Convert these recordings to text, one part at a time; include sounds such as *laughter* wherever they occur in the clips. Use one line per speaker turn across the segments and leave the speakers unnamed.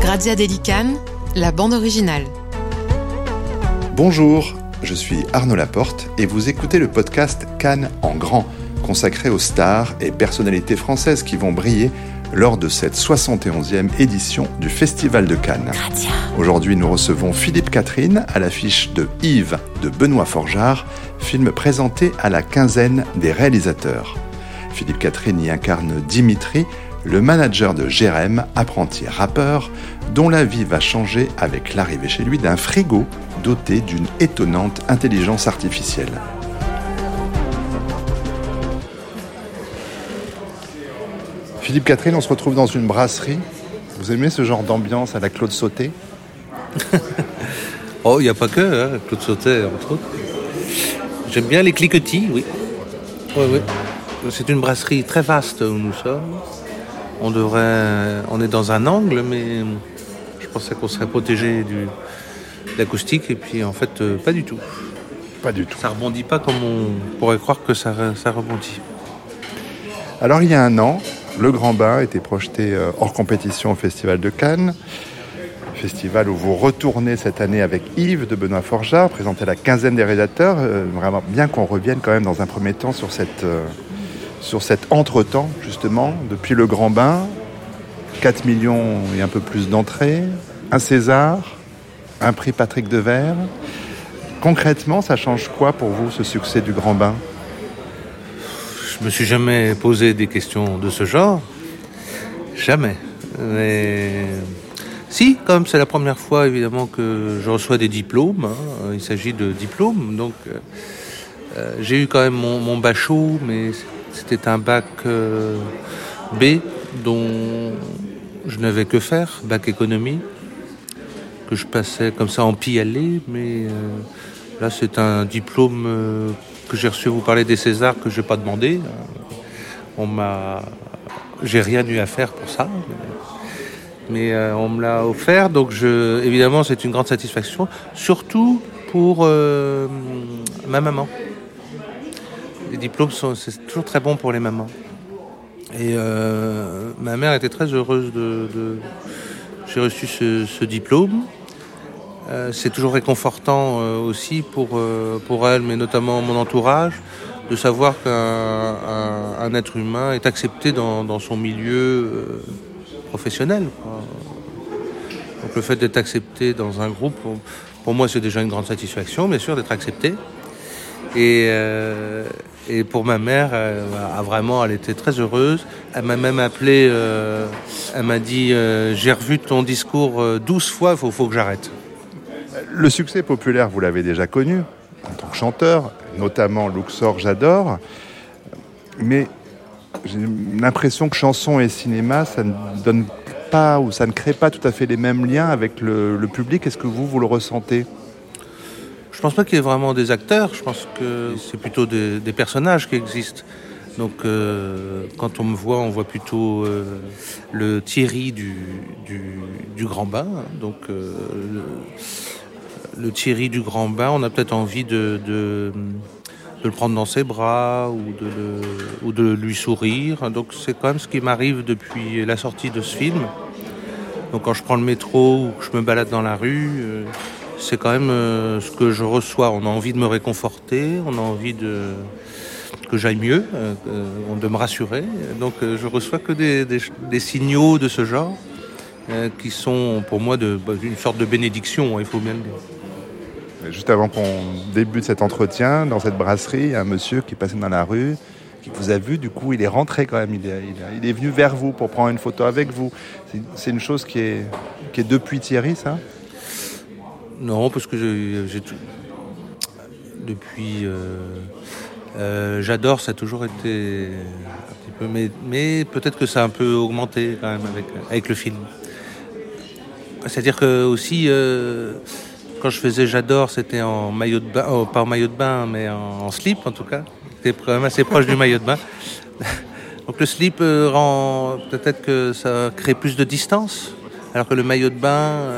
Grazia Delican, la bande originale.
Bonjour, je suis Arnaud Laporte et vous écoutez le podcast Cannes en grand, consacré aux stars et personnalités françaises qui vont briller lors de cette 71e édition du Festival de Cannes. Aujourd'hui, nous recevons Philippe Catherine à l'affiche de Yves de Benoît Forgeard, film présenté à la quinzaine des réalisateurs. Philippe Catherine y incarne Dimitri, le manager de Jérém, apprenti rappeur, dont la vie va changer avec l'arrivée chez lui d'un frigo doté d'une étonnante intelligence artificielle. Philippe Catherine, on se retrouve dans une brasserie. Vous aimez ce genre d'ambiance à la Claude Sauté? *laughs*
Oh, il n'y a pas que, hein, Claude Sauté, entre autres. J'aime bien les cliquetis, oui. Oui, oui. C'est une brasserie très vaste où nous sommes. On devrait, on est dans un angle, mais je pensais qu'on serait protégé du, de l'acoustique, et puis en fait, euh, pas du tout.
Pas du tout.
Ça rebondit pas comme on pourrait croire que ça, ça rebondit.
Alors il y a un an, Le Grand Bain était projeté euh, hors compétition au Festival de Cannes. Festival où vous retournez cette année avec Yves de Benoît Forgeard, présenté la quinzaine des réalisateurs. Euh, vraiment bien qu'on revienne quand même dans un premier temps sur, cette, euh, sur cet entre-temps, justement, depuis Le Grand Bain. 4 millions et un peu plus d'entrées, un César, un prix Patrick Devers. Concrètement, ça change quoi pour vous ce succès du Grand Bain?
Je me suis jamais posé des questions de ce genre. Jamais. Mais si, comme c'est la première fois évidemment que je reçois des diplômes, hein, il s'agit de diplômes, donc euh, euh, j'ai eu quand même mon, mon bachot, mais c'était un bac euh, B dont je n'avais que faire, bac économie, que je passais comme ça en pis-aller, mais euh, là c'est un diplôme euh, que j'ai reçu, vous parlez des Césars, que je n'ai pas demandé. On m'a... J'ai rien eu à faire pour ça. Mais euh, on me l'a offert, donc je, évidemment c'est une grande satisfaction, surtout pour ma maman. Les diplômes sont c'est toujours très bon pour les mamans. Et euh, ma mère était très heureuse de. J'ai reçu ce, diplôme. Euh, c'est toujours réconfortant euh, aussi pour, pour elle, mais notamment mon entourage, de savoir qu'un un, être humain est accepté dans, son milieu professionnel. Donc le fait d'être accepté dans un groupe, pour, pour moi c'est déjà une grande satisfaction, bien sûr, d'être accepté. Et, et pour ma mère, elle vraiment, elle était très heureuse. Elle m'a même appelé, euh, elle m'a dit, euh, j'ai revu ton discours euh, 12 fois, il faut, faut que j'arrête.
Le succès populaire, vous l'avez déjà connu en tant que chanteur, notamment Luxor, j'adore. Mais j'ai l'impression que chanson et cinéma, ça ne donne pas ou ça ne crée pas tout à fait les mêmes liens avec le, public. Est-ce que vous, vous le ressentez?
Pense pas qu'il y ait vraiment des acteurs, je pense que c'est plutôt des, personnages qui existent. Donc euh, quand on me voit, on voit plutôt euh, le Thierry du, Grand Bain. Donc euh, le, Thierry du Grand Bain, on a peut-être envie de, le prendre dans ses bras ou de, ou de lui sourire. Donc c'est quand même ce qui m'arrive depuis la sortie de ce film. Donc quand je prends le métro ou que je me balade dans la rue, c'est quand même euh, ce que je reçois. On a envie de me réconforter, on a envie de que j'aille mieux, euh, euh, de me rassurer. Donc je reçois que des, signaux de ce genre qui sont pour moi bah, une sorte de bénédiction, hein, il faut bien le dire.
Juste avant qu'on débute cet entretien, dans cette brasserie, a un monsieur qui passait dans la rue, qui vous a vu, du coup il est rentré quand même, il est, est- est venu vers vous pour prendre une photo avec vous. C'est- une chose est, qui est depuis Thierry, ça?
Non, parce que j'ai depuis euh, euh, j'adore, ça a toujours été un petit peu, mais, mais peut-être que ça a un peu augmenté quand même avec avec le film. C'est-à-dire que aussi euh, quand je faisais j'adore, c'était en maillot de bain, oh, pas en maillot de bain, mais en, slip en tout cas. C'était quand même assez proche du maillot de bain. *laughs* Donc le slip rend peut-être que ça crée plus de distance, alors que le maillot de bain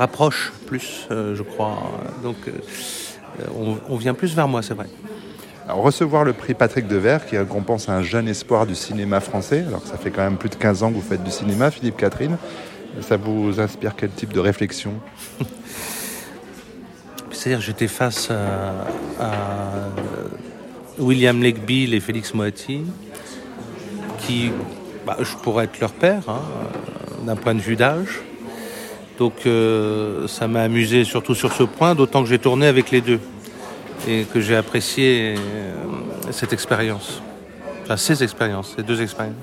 rapproche plus, euh, je crois. Donc euh, on, on vient plus vers moi, c'est vrai.
Alors, recevoir le prix Patrick Devers, qui récompense un jeune espoir du cinéma français, alors que ça fait quand même plus de 15 ans que vous faites du cinéma, Philippe Catherine, ça vous inspire quel type de réflexion?
C'est-à-dire j'étais face à, à William Legbill et Félix Moati, qui, bah, je pourrais être leur père, hein, d'un point de vue d'âge. Donc euh, ça m'a amusé surtout sur ce point, d'autant que j'ai tourné avec les deux et que j'ai apprécié euh, cette expérience, enfin ces expériences, ces deux expériences.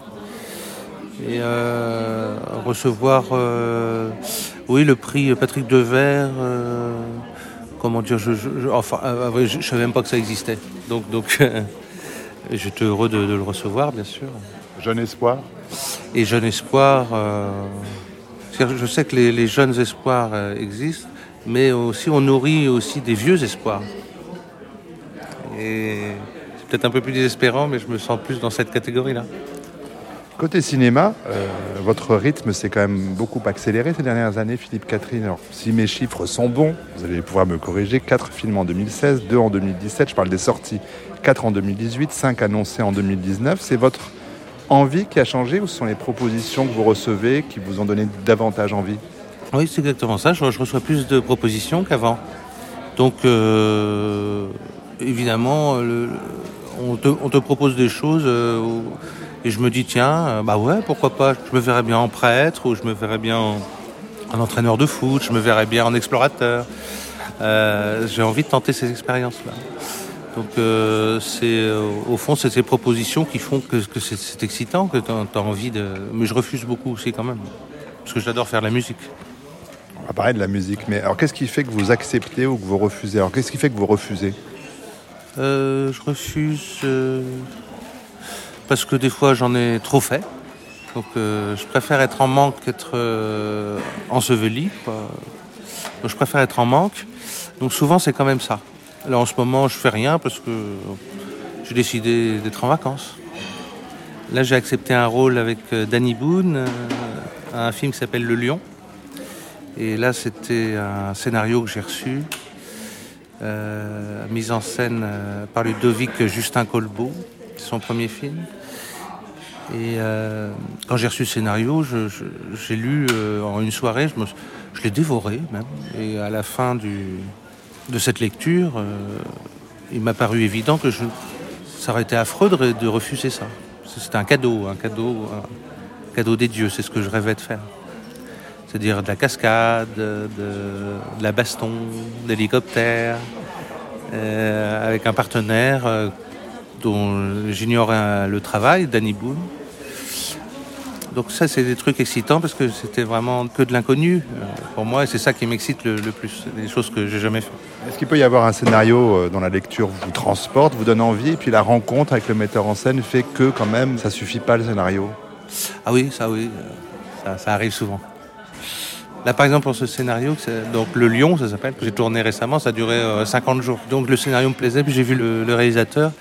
Et euh, recevoir, euh, oui, le prix Patrick Devers, comment dire, je, je, je enfin, je, je savais même pas que ça existait. Donc, donc j'étais heureux de, de, le recevoir, bien sûr.
Jeune espoir
Et jeune espoir, je sais que les, jeunes espoirs euh, existent, mais aussi on nourrit aussi des vieux espoirs. Et c'est peut-être un peu plus désespérant, mais je me sens plus dans cette catégorie-là.
Côté cinéma, euh, votre rythme s'est quand même beaucoup accéléré ces dernières années, Philippe Catherine. Alors, si mes chiffres sont bons, vous allez pouvoir me corriger. 4 films en 2016, 2 en 2017, je parle des sorties, 4 en 2018, 5 annoncés en 2019. C'est votre envie qui a changé ou ce sont les propositions que vous recevez qui vous ont donné davantage envie?
Oui, c'est exactement ça. Je, reçois plus de propositions qu'avant. Donc, euh, évidemment, on, te, propose des choses. Euh, et je me dis, tiens, bah ouais, pourquoi pas, je me verrais bien en prêtre, ou je me verrais bien en, en entraîneur de foot, je me verrais bien en explorateur. Euh, J'ai envie de tenter ces expériences-là. Donc euh, c'est euh, au fond c'est ces propositions qui font que, que c'est excitant, que tu as, as, envie de. Mais je refuse beaucoup aussi quand même, parce que j'adore faire la musique.
On va parler de la musique, mais alors qu'est-ce qui fait que vous acceptez ou que vous refusez? Alors qu'est-ce qui fait que vous refusez?
Euh, Je refuse parce que des fois j'en ai trop fait. Donc je préfère être en manque qu'être enseveli. Quoi. Donc je préfère être en manque. Donc souvent c'est quand même ça. Là en ce moment je fais rien parce que j'ai décidé d'être en vacances. Là j'ai accepté un rôle avec euh, Danny Boone, un film qui s'appelle Le Lion. Et là c'était un scénario que j'ai reçu, mise en scène par Ludovic Justin Colbeau son premier film. Et euh, quand j'ai reçu le scénario, j'ai lu euh, en une soirée, je, je l'ai dévoré même. Et à la fin du, de cette lecture, euh, il m'a paru évident que je, ça aurait été affreux de, refuser ça. C'était un cadeau, un cadeau, un cadeau des dieux, c'est ce que je rêvais de faire. C'est-à-dire de la cascade, de, la baston, d'hélicoptère, euh, avec un partenaire dont j'ignorais le travail, Danny Boone. Donc ça, c'est des trucs excitants parce que c'était vraiment que de l'inconnu euh, pour moi et c'est ça qui m'excite le, le, plus, des choses que j'ai jamais fait.
Est-ce qu'il peut y avoir un scénario euh, dont la lecture vous transporte, vous donne envie et puis la rencontre avec le metteur en scène fait que quand même ça suffit pas le scénario?
Ah oui, ça oui, ça, ça arrive souvent. Là, par exemple, pour ce scénario, donc Le Lion, ça s'appelle, que j'ai tourné récemment, ça a duré euh, 50 jours. Donc le scénario me plaisait, puis j'ai vu le, le réalisateur,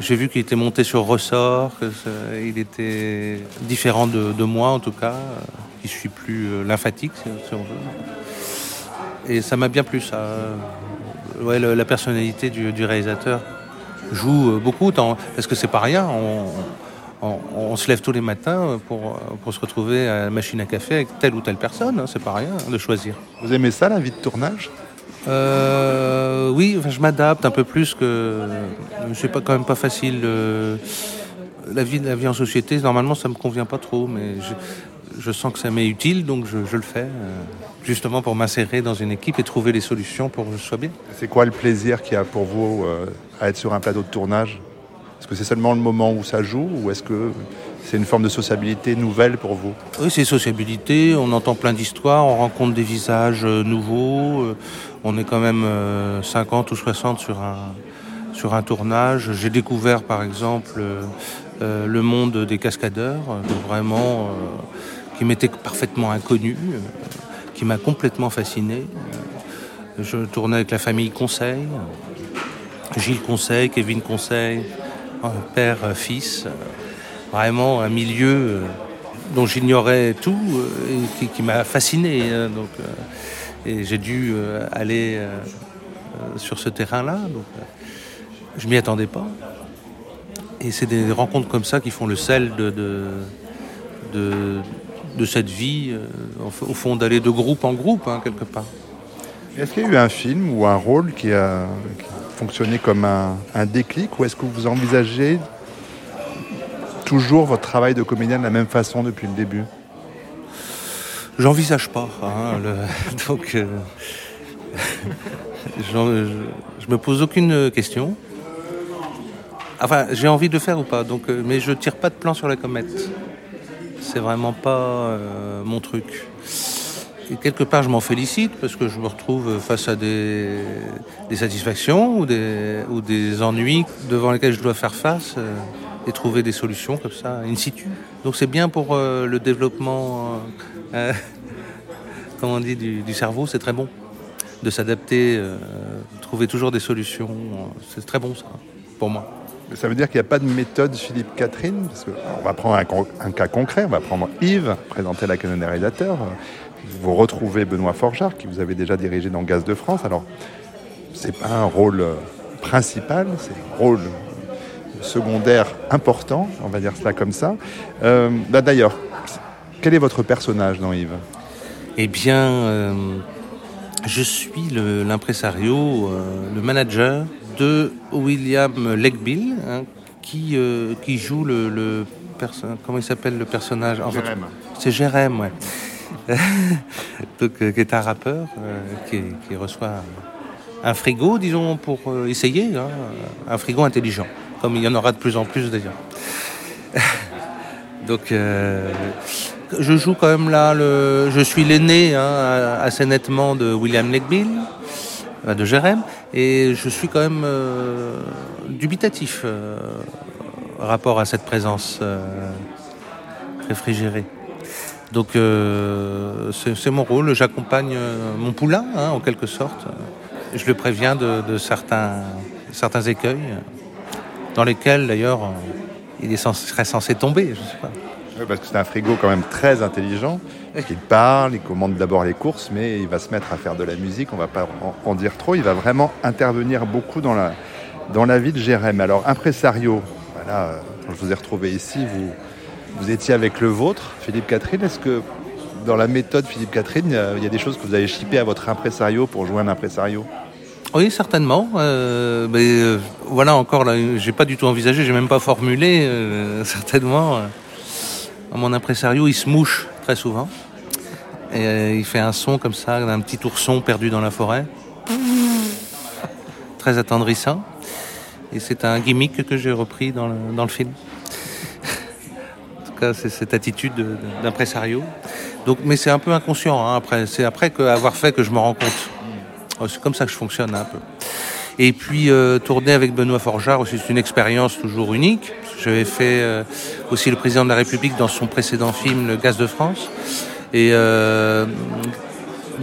j'ai vu qu'il était monté sur ressort, qu'il était différent de, moi en tout cas, euh, qu'il suis plus euh, lymphatique, si on veut. Et ça m'a bien plu, ça. Ouais, le, la personnalité du, réalisateur joue euh, beaucoup, parce que c'est pas rien. On, se lève tous les matins pour, pour se retrouver à la machine à café avec telle ou telle personne. Hein, c'est pas rien de choisir.
Vous aimez ça, la vie de tournage?
Euh, Oui, je m'adapte un peu plus que. C'est pas quand même pas facile. Euh, la vie, la vie en société, normalement, ça me convient pas trop, mais je, sens que ça m'est utile, donc je, le fais. Euh, justement pour m'insérer dans une équipe et trouver les solutions pour que je sois bien.
C'est quoi le plaisir qu'il y a pour vous à être sur un plateau de tournage? Est-ce que c'est seulement le moment où ça joue ou est-ce que c'est une forme de sociabilité nouvelle pour vous
Oui, c'est sociabilité. On entend plein d'histoires, on rencontre des visages euh, nouveaux. On est quand même 50 ou 60 sur un, sur un tournage. J'ai découvert par exemple euh, le monde des cascadeurs, vraiment euh, qui m'était parfaitement inconnu, euh, qui m'a complètement fasciné. Je tournais avec la famille Conseil, Gilles Conseil, Kevin Conseil, père, fils. Vraiment un milieu dont j'ignorais tout et qui, m'a fasciné. Donc, et j'ai dû aller sur ce terrain-là. Donc, je m'y attendais pas. Et c'est des rencontres comme ça qui font le sel de, de, de, cette vie, euh, au au fond d'aller de groupe en groupe, hein, quelque part.
Est-ce qu'il y a eu un film ou un rôle qui a, qui a fonctionné comme un, un déclic ou est-ce que vous envisagez toujours votre travail de comédien de la même façon depuis le début
J'envisage pas. hein, le- *laughs* donc, euh, je, je me pose aucune question. Enfin, j'ai envie de le faire ou pas. Donc, euh, mais je tire pas de plan sur la comète. C'est vraiment pas euh, mon truc. Et quelque part, je m'en félicite parce que je me retrouve face à des, des satisfactions ou des, ou des ennuis devant lesquels je dois faire face et trouver des solutions comme ça, in situ. Donc c'est bien pour euh, le développement, euh, euh, *laughs* on dit, du, cerveau, c'est très bon. De s'adapter, euh, trouver toujours des solutions, c'est très bon ça, pour moi.
Mais Ça veut dire qu'il n'y a pas de méthode Philippe Catherine parce que, On va prendre un, cas concret, on va prendre Yves, présenter la canon. Vous retrouvez Benoît Forjard, qui vous avez déjà dirigé dans Gaz de France. Alors, c'est pas un rôle principal, c'est un rôle secondaire important, on va dire cela comme ça. Euh, bah, D'ailleurs, quel est votre personnage dans Yves?
Eh bien, euh, je suis le- l'impresario, euh, le manager de William Legbill, hein, qui, euh, qui joue le, le comment il s'appelle le personnage? En fait,
Jérém.
C'est Jérém, ouais. *laughs* Donc, euh, qui est un rappeur euh, qui, qui reçoit un frigo, disons, pour euh, essayer, hein, un frigo intelligent, comme il y en aura de plus en plus d'ailleurs. *laughs* Donc, euh, je joue quand même là, le, je suis l'aîné hein, assez nettement de William Legbill, euh, de Jérém, et je suis quand même euh, dubitatif euh, rapport à cette présence réfrigérée. Donc c'est mon rôle, j'accompagne mon poulain hein, en quelque sorte. Je le préviens de, de certains, certains écueils dans lesquels d'ailleurs euh, il est censé, serait censé tomber. Je sais pas.
Oui, parce que c'est un frigo quand même très intelligent. Il parle, il commande d'abord les courses, mais il va se mettre à faire de la musique. On va pas en, dire trop. Il va vraiment intervenir beaucoup dans la, dans la vie de Jérém. Alors, impresario, voilà, euh, quand je vous ai retrouvé ici, vous, vous étiez avec le vôtre, Philippe Catherine. Est-ce que dans la méthode Philippe Catherine, il y a- il y a des choses que vous avez chippées à votre impresario pour jouer un impresario?
Oui, certainement. Euh, mais euh, voilà, encore là, j'ai pas du tout envisagé, j'ai même pas formulé. euh, *laughs* certainement, euh, mon impresario, il se mouche très souvent. Et il fait un son comme ça, d'un petit ourson perdu dans la forêt. *laughs* Très attendrissant. Et c'est un gimmick que j'ai repris dans le, film. *laughs* en tout cas, c'est cette attitude de- de- d'impresario. Donc, mais c'est un peu inconscient. hein, après, c'est après que, avoir fait que je me rends compte. Oh, C'est comme ça que je fonctionne un peu. Et puis euh, tourner avec Benoît Forjard aussi, c'est une expérience toujours unique. J'avais fait euh, aussi le président de la République dans son précédent film Le Gaz de France. Et euh,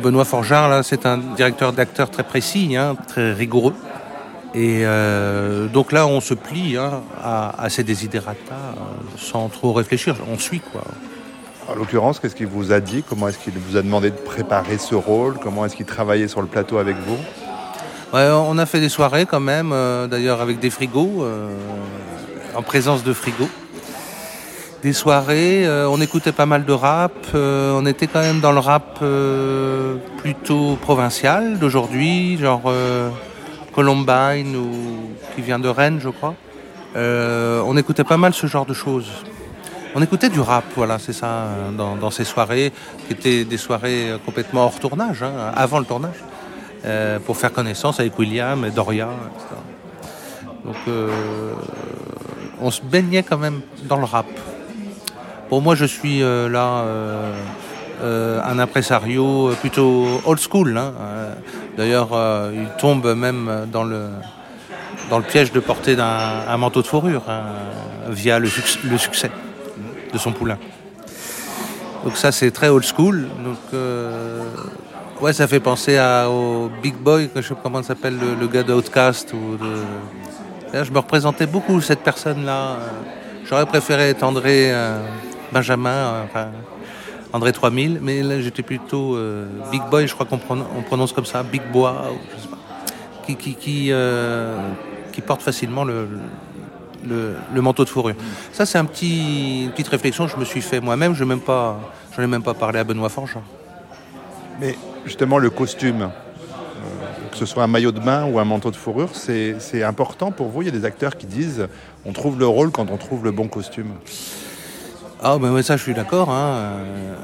Benoît Forjard, là, c'est un directeur d'acteur très précis, hein, très rigoureux. Et donc là, on se plie hein, à, à euh, sans trop réfléchir. On suit quoi.
En l'occurrence, qu'est-ce qu'il vous a dit? Comment est-ce qu'il vous a demandé de préparer ce rôle? Comment est-ce qu'il travaillait sur le plateau avec vous?
On a fait des soirées quand même, euh, d'ailleurs avec des frigos, euh, en présence de frigos. Des soirées, euh, on écoutait pas mal de rap, on était quand même dans le rap plutôt provincial d'aujourd'hui, genre Columbine ou qui vient de Rennes, je crois. On écoutait pas mal ce genre de choses. On écoutait du rap, voilà, c'est ça, dans, ces soirées, qui étaient des soirées euh, complètement hors tournage, hein, avant le tournage euh, pour faire connaissance avec William et Doria, etc. Donc euh, on se baignait quand même dans le rap. Pour moi, je suis là un impresario plutôt old school. hein. D'ailleurs, il tombe même dans le piège de porter un manteau de fourrure hein, via le succès de son poulain. Donc ça, c'est très old school. Donc euh, Ouais, ça fait penser à, au Big Boy, je sais pas comment s'appelle, le, gars d'Outcast. Ou de... Je me représentais beaucoup cette personne-là. J'aurais préféré être André euh, Benjamin, euh, enfin, André 3000, mais là j'étais plutôt euh, Big Boy, je crois qu'on prononce, on prononce comme ça, Big pas, qui, euh, porte facilement le, le, manteau de fourrure. Ça, c'est un petit, une petite réflexion que je me suis fait moi-même. Je n'en ai même pas parlé à Benoît Forgeat.
Mais justement, le costume, euh, que ce soit un maillot de bain ou un manteau de fourrure, c'est important pour vous. Il y a des acteurs qui disent on trouve le rôle quand on trouve le bon costume.
Ah, ben ça, je suis d'accord. Hein. Euh,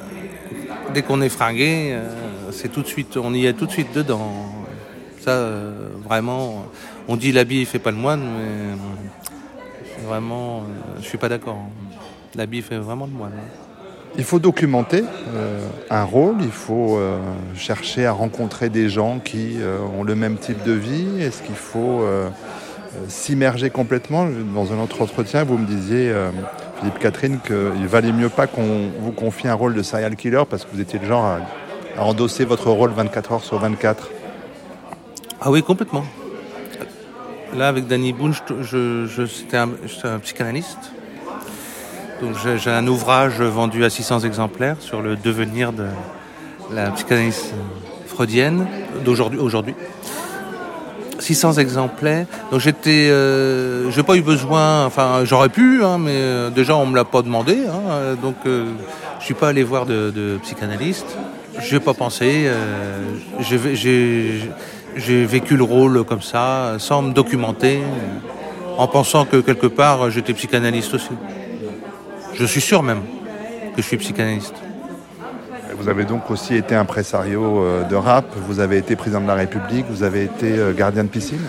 dès qu'on est fringué, euh, c'est tout de suite, on y est tout de suite dedans. Ça, vraiment, on dit l'habit fait pas le moine, mais vraiment, je suis pas d'accord. L'habit fait vraiment le moine.
Il faut documenter euh, un rôle, il faut euh, chercher à rencontrer des gens qui euh, ont le même type de vie. Est-ce qu'il faut s'immerger complètement? Dans un autre entretien, vous me disiez, Philippe Catherine, qu'il valait mieux pas qu'on vous confie un rôle de serial killer parce que vous étiez le genre à, endosser votre rôle 24 heures sur 24.
Ah oui, complètement. Là, avec Danny Boone, je, je, un psychanalyste. Donc j'ai un ouvrage vendu à 600 exemplaires sur le devenir de la psychanalyse freudienne d'aujourd'hui. Aujourd'hui. 600 exemplaires. Donc j'étais, euh, j'ai pas eu besoin. Enfin, j'aurais pu, hein, mais euh, déjà on me l'a pas demandé. Hein, donc euh, je suis pas allé voir de, de psychanalyste. J'ai pas pensé. Vécu le rôle comme ça, sans me documenter, en pensant que quelque part j'étais psychanalyste aussi. Je suis sûr même que je suis psychanalyste.
Vous avez donc aussi été impresario euh, de rap, vous avez été président de la République, vous avez été euh, gardien de piscine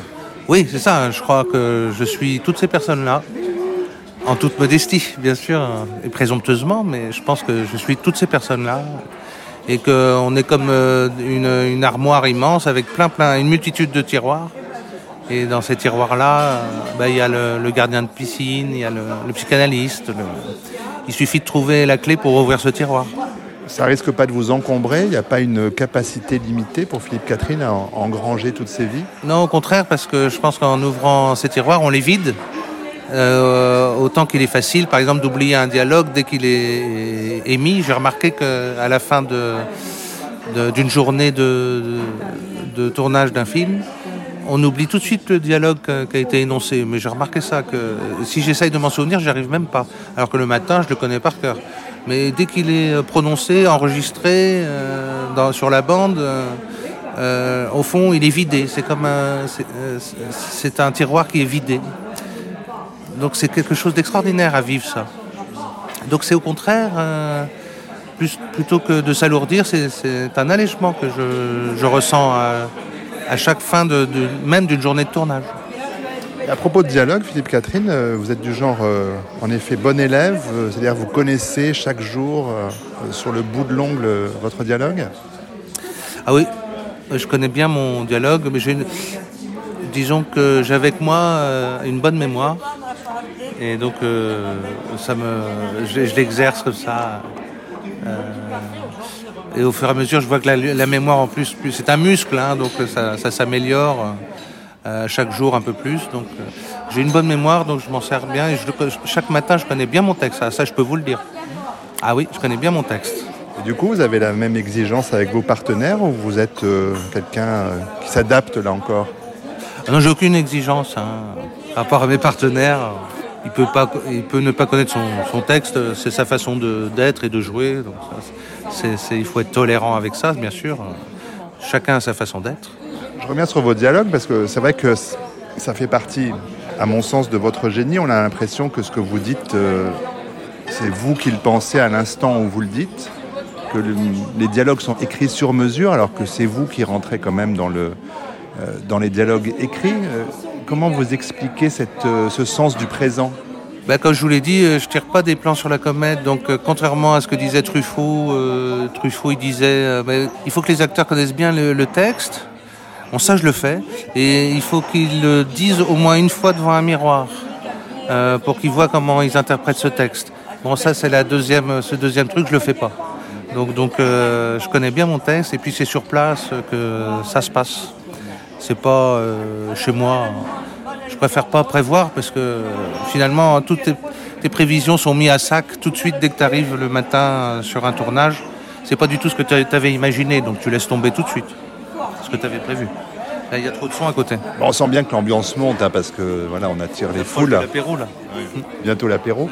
Oui, c'est ça. Je crois que je suis toutes ces personnes-là, en toute modestie, bien sûr, et présomptueusement, mais je pense que je suis toutes ces personnes-là et qu'on est comme euh, une, armoire immense avec plein, plein, une multitude de tiroirs. Et dans ces tiroirs-là, bah, il y a le, gardien de piscine, il y a le, psychanalyste, il suffit de trouver la clé pour ouvrir ce tiroir.
Ça risque pas de vous encombrer Il n'y a pas une capacité limitée pour Philippe Catherine à engranger toutes ces vies?
Non, au contraire, parce que je pense qu'en ouvrant ces tiroirs, on les vide. Euh, autant qu'il est facile, par exemple, d'oublier un dialogue dès qu'il est émis. J'ai remarqué qu'à la fin d'une journée de, tournage d'un film, on oublie tout de suite le dialogue qui a été énoncé. Mais j'ai remarqué ça, que si j'essaye de m'en souvenir, j'y arrive même pas. Alors que le matin, je le connais par cœur. Mais dès qu'il est prononcé, enregistré euh, sur la bande, euh, au fond, il est vidé. C'est comme c'est un tiroir qui est vidé. Donc c'est quelque chose d'extraordinaire à vivre ça. Donc c'est au contraire, euh, plus, plutôt que de s'alourdir, c'est un allègement que je, ressens à, chaque fin de, même d'une journée de tournage.
À propos de dialogue, Philippe Catherine, euh, vous êtes du genre, euh, en effet, bon élève, c'est-à-dire vous connaissez chaque jour, sur le bout de l'ongle, votre dialogue?
Ah oui, je connais bien mon dialogue, mais disons que j'ai avec moi une bonne mémoire. Et donc, euh, ça me, je, l'exerce comme ça. Euh, et au fur et à mesure, je vois que la, mémoire, en plus, plus c'est un muscle, hein, donc ça, s'améliore euh, chaque jour un peu plus. Donc, j'ai une bonne mémoire, donc je m'en sers bien. Et chaque matin, je connais bien mon texte. Ça, ça, je peux vous le dire. Ah oui, je connais bien mon texte.
Et du coup, vous avez la même exigence avec vos partenaires ou vous êtes quelqu'un qui s'adapte là encore?
Ah Non, j'ai aucune exigence. Hein, par rapport à mes partenaires il peut pas, il peut ne pas connaître son, texte, c'est sa façon d'être et de jouer. Donc il faut être tolérant avec ça, bien sûr. Chacun a sa façon d'être.
Je reviens sur vos dialogues parce que c'est vrai que ça fait partie, à mon sens, de votre génie. On a l'impression que ce que vous dites, euh, c'est vous qui le pensez à l'instant où vous le dites, que les dialogues sont écrits sur mesure, alors que c'est vous qui rentrez quand même dans le, euh, dans les dialogues écrits. Euh, comment vous expliquez euh, ce sens du présent?
Ben, comme je vous l'ai dit, je tire pas des plans sur la comète. Donc, contrairement à ce que disait Truffaut, Truffaut il disait, ben, il faut que les acteurs connaissent bien le, texte. Bon, ça je le fais, et il faut qu'ils le disent au moins une fois devant un miroir pour qu'ils voient comment ils interprètent ce texte. Bon, ça c'est la deuxième, ce deuxième truc, je le fais pas. Donc, donc, je connais bien mon texte, et puis c'est sur place que ça se passe. C'est pas euh, chez moi. Je préfère pas prévoir parce que finalement toutes tes, prévisions sont mises à sac tout de suite dès que tu arrives le matin sur un tournage. C'est pas du tout ce que tu avais imaginé, donc tu laisses tomber tout de suite ce que tu avais prévu. Là, il y a trop de son à côté.
Bon, on sent bien que l'ambiance monte hein, parce que voilà, on attire les foules.
L'apéro là.
Bientôt l'apéro.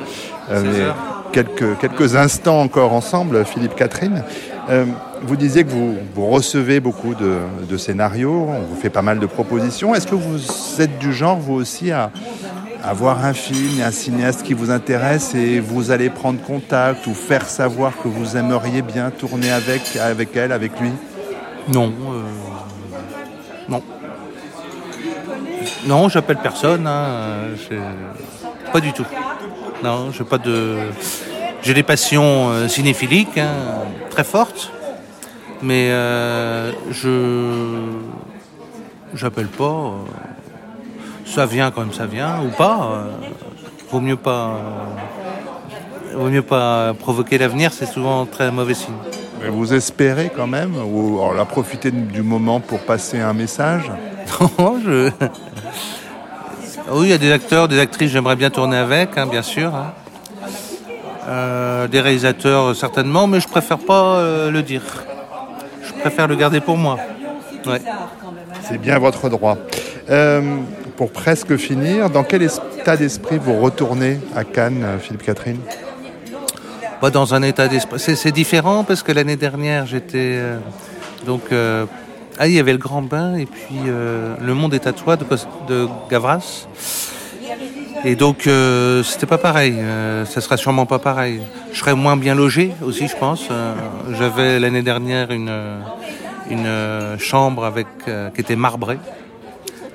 Euh,
16
mais
heures.
quelques, quelques instants encore ensemble, Philippe Catherine. Euh, vous disiez que vous, vous recevez beaucoup de, de scénarios, on vous fait pas mal de propositions. Est-ce que vous êtes du genre, vous aussi, à, à voir un film un cinéaste qui vous intéresse et vous allez prendre contact ou faire savoir que vous aimeriez bien tourner avec, avec elle, avec lui?
Non. euh, Non. Non, j'appelle personne. hein, Pas du tout. Non, j'ai pas de. J'ai des passions euh, cinéphiliques hein, très fortes, mais euh, je j'appelle pas. euh, Ça vient comme ça vient ou pas. Vaut mieux pas. mieux pas provoquer l'avenir, c'est souvent très mauvais signe.
Mais Vous espérez quand même ou alors, là, profiter du moment pour passer un message?
Non, je... Oui, il y a des acteurs, des actrices, j'aimerais bien tourner avec, hein, bien sûr. hein. Euh, des réalisateurs, certainement, mais je préfère pas euh, le dire. Je préfère le garder pour moi. Ouais.
C'est bien votre droit. Euh, pour presque finir, dans quel état d'esprit vous retournez à Cannes, Philippe Catherine?
Pas dans un état d'esprit. C'est, différent parce que l'année dernière, j'étais. donc. Ah, il y avait le Grand Bain et puis euh, Le Monde est à toi de, de Gavras. Et donc, euh, c'était pas pareil. Euh, ça sera sûrement pas pareil. Je serais moins bien logé aussi, je pense. Euh, j'avais l'année dernière une, une chambre avec, qui était marbrée.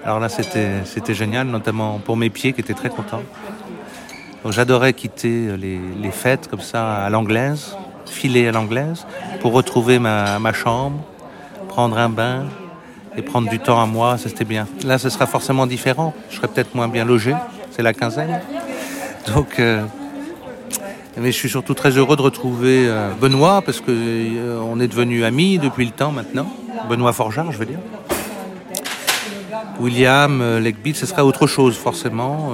Alors là, c'était, génial, notamment pour mes pieds qui étaient très contents. J'adorais quitter les, les fêtes comme ça à l'anglaise, filer à l'anglaise, pour retrouver ma, ma chambre, prendre un bain et prendre du temps à moi, c'était bien. Là, ce sera forcément différent. Je serai peut-être moins bien logé, c'est la quinzaine. Donc, euh, mais je suis surtout très heureux de retrouver euh, Benoît parce que euh, on est devenus amis depuis le temps maintenant. Benoît Forgeard, je veux dire. William, Legbill, ce serait autre chose forcément.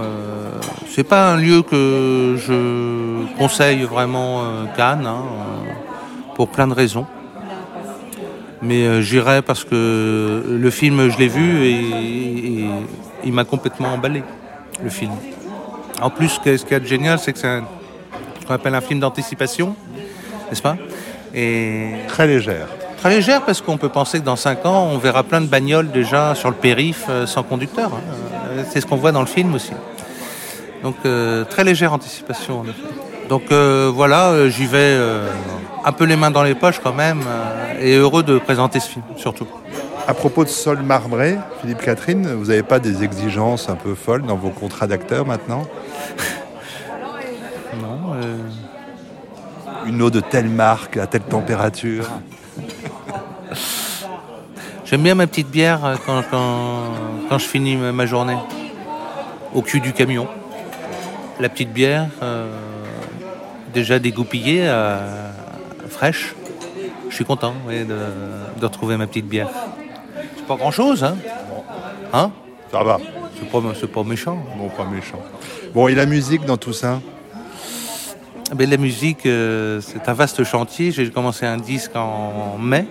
C'est pas un lieu que je conseille vraiment Cannes, hein, pour plein de raisons. Mais euh, j'irai parce que le film, je l'ai vu et, et il m'a complètement emballé, le film. En plus, ce qu'il y a de génial, c'est que c'est ce qu'on appelle un film d'anticipation, n'est-ce pas? Et
Très légère.
Très légère parce qu'on peut penser que dans 5 ans, on verra plein de bagnoles déjà sur le périph' euh, sans conducteur. hein. Euh, C'est ce qu'on voit dans le film aussi. Donc euh, très légère anticipation en effet. Donc euh, voilà, j'y vais euh, un peu les mains dans les poches quand même euh, et heureux de présenter ce film surtout.
À propos de sol marbré, Philippe Catherine, vous n'avez pas des exigences un peu folles dans vos contrats d'acteur maintenant
Non, euh,
Une eau de telle marque, à telle température
J'aime bien ma petite bière euh, quand, quand, quand je finis ma ma journée. Au cul du camion. La petite bière, euh, déjà dégoupillée, euh, fraîche. Je suis content oui, de, de retrouver ma petite bière. C'est pas grand chose, hein Hein?
Ça va,
C'est pas, pas méchant.
bon, pas méchant. Bon, et la musique dans tout ça?
Ben, la musique, euh, c'est un vaste chantier. J'ai commencé un disque en mai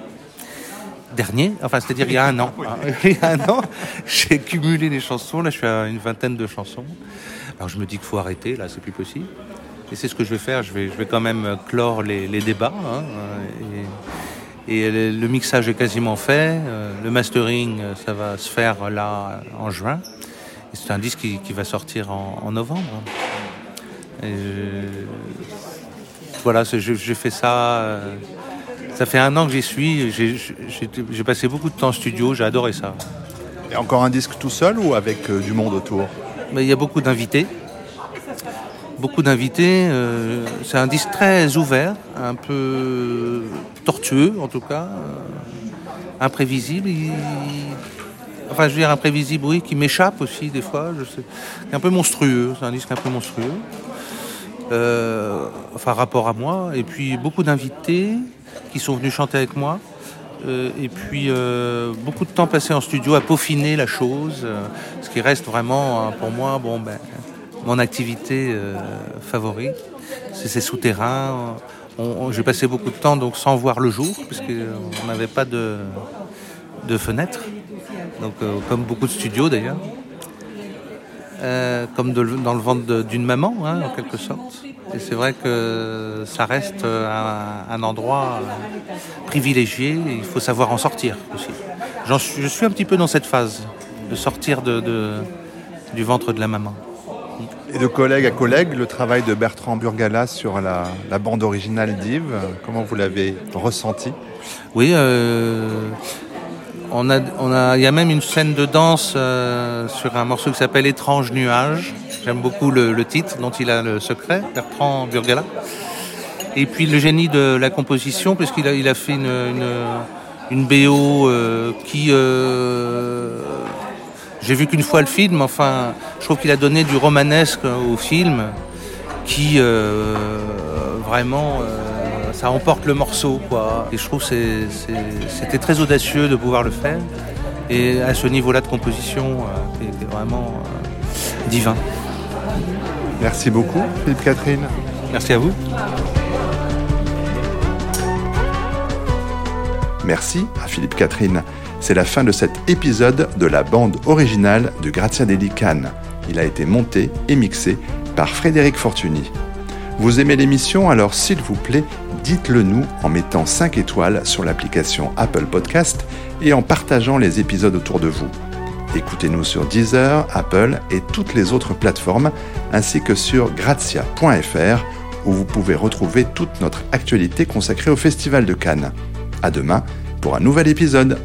dernier, enfin c'est-à-dire il y a un an. hein. *laughs* Il y a un an, j'ai cumulé les chansons. Là, je suis à une vingtaine de chansons. Alors je me dis qu'il faut arrêter. Là, c'est plus possible. Et c'est ce que je vais faire. Je vais, je vais quand même clore les, les débats. hein, et, et le, mixage est quasiment fait. Euh, Le mastering, euh, ça va se faire là en juin. C'est un disque qui, qui va sortir en, en novembre. Et je- voilà, j'ai fait ça. euh, ça fait un an que j'y suis. J'ai- passé beaucoup de temps en studio. J'ai adoré ça.
Et encore un disque tout seul ou avec euh, du monde autour?
Mais il y a beaucoup d'invités. Beaucoup d'invités. euh, c'est un disque très ouvert, un peu tortueux en tout cas, euh, imprévisible. Enfin, je veux dire imprévisible, oui, qui m'échappe aussi des fois. Je sais. Un peu monstrueux. C'est un disque un peu monstrueux. Euh, enfin, rapport à moi. Et puis beaucoup d'invités qui sont venus chanter avec moi. Euh, et puis beaucoup de temps passé en studio à peaufiner la chose, ce qui reste vraiment euh, pour moi bon ben mon activité euh, favorite. C'est ces souterrains. J'ai passé beaucoup de temps donc sans voir le jour puisqu'on n'avait pas de, de fenêtre. donc comme beaucoup de studios d'ailleurs. comme dans le ventre d'une maman, hein, en quelque sorte. Et c'est vrai que ça reste un, endroit privilégié. il faut savoir en sortir aussi. je suis un petit peu dans cette phase de sortir du ventre de la maman.
Et de collègue à collègue, le travail de Bertrand Burgala sur la, bande originale d'Yves, comment vous l'avez ressenti?
Oui, euh, on a, il y a même une scène de danse euh, sur un morceau qui s'appelle Étrange nuage. J'aime beaucoup le, titre dont il a le secret, Bertrand Burgala. Et puis le génie de la composition, puisqu'il a, fait une, une, BO euh, qui j'ai vu qu'une fois le film, enfin, je trouve qu'il a donné du romanesque au film qui euh, vraiment euh, ça emporte le morceau quoi. Et je trouve que c'était très audacieux de pouvoir le faire et à ce niveau-là de composition c'était euh, vraiment divin.
Merci beaucoup Philippe Catherine.
Merci à vous.
Merci à Philippe Catherine. C'est la fin de cet épisode de la bande originale de Grazia Deli Cannes. Il a été monté et mixé par Frédéric Fortuny. Vous aimez l'émission Alors s'il vous plaît, dites-le nous en mettant 5 étoiles sur l'application Apple Podcast et en partageant les épisodes autour de vous. Écoutez-nous sur Deezer, Apple et toutes les autres plateformes, ainsi que sur grazia.fr où vous pouvez retrouver toute notre actualité consacrée au Festival de Cannes. À demain pour un nouvel épisode.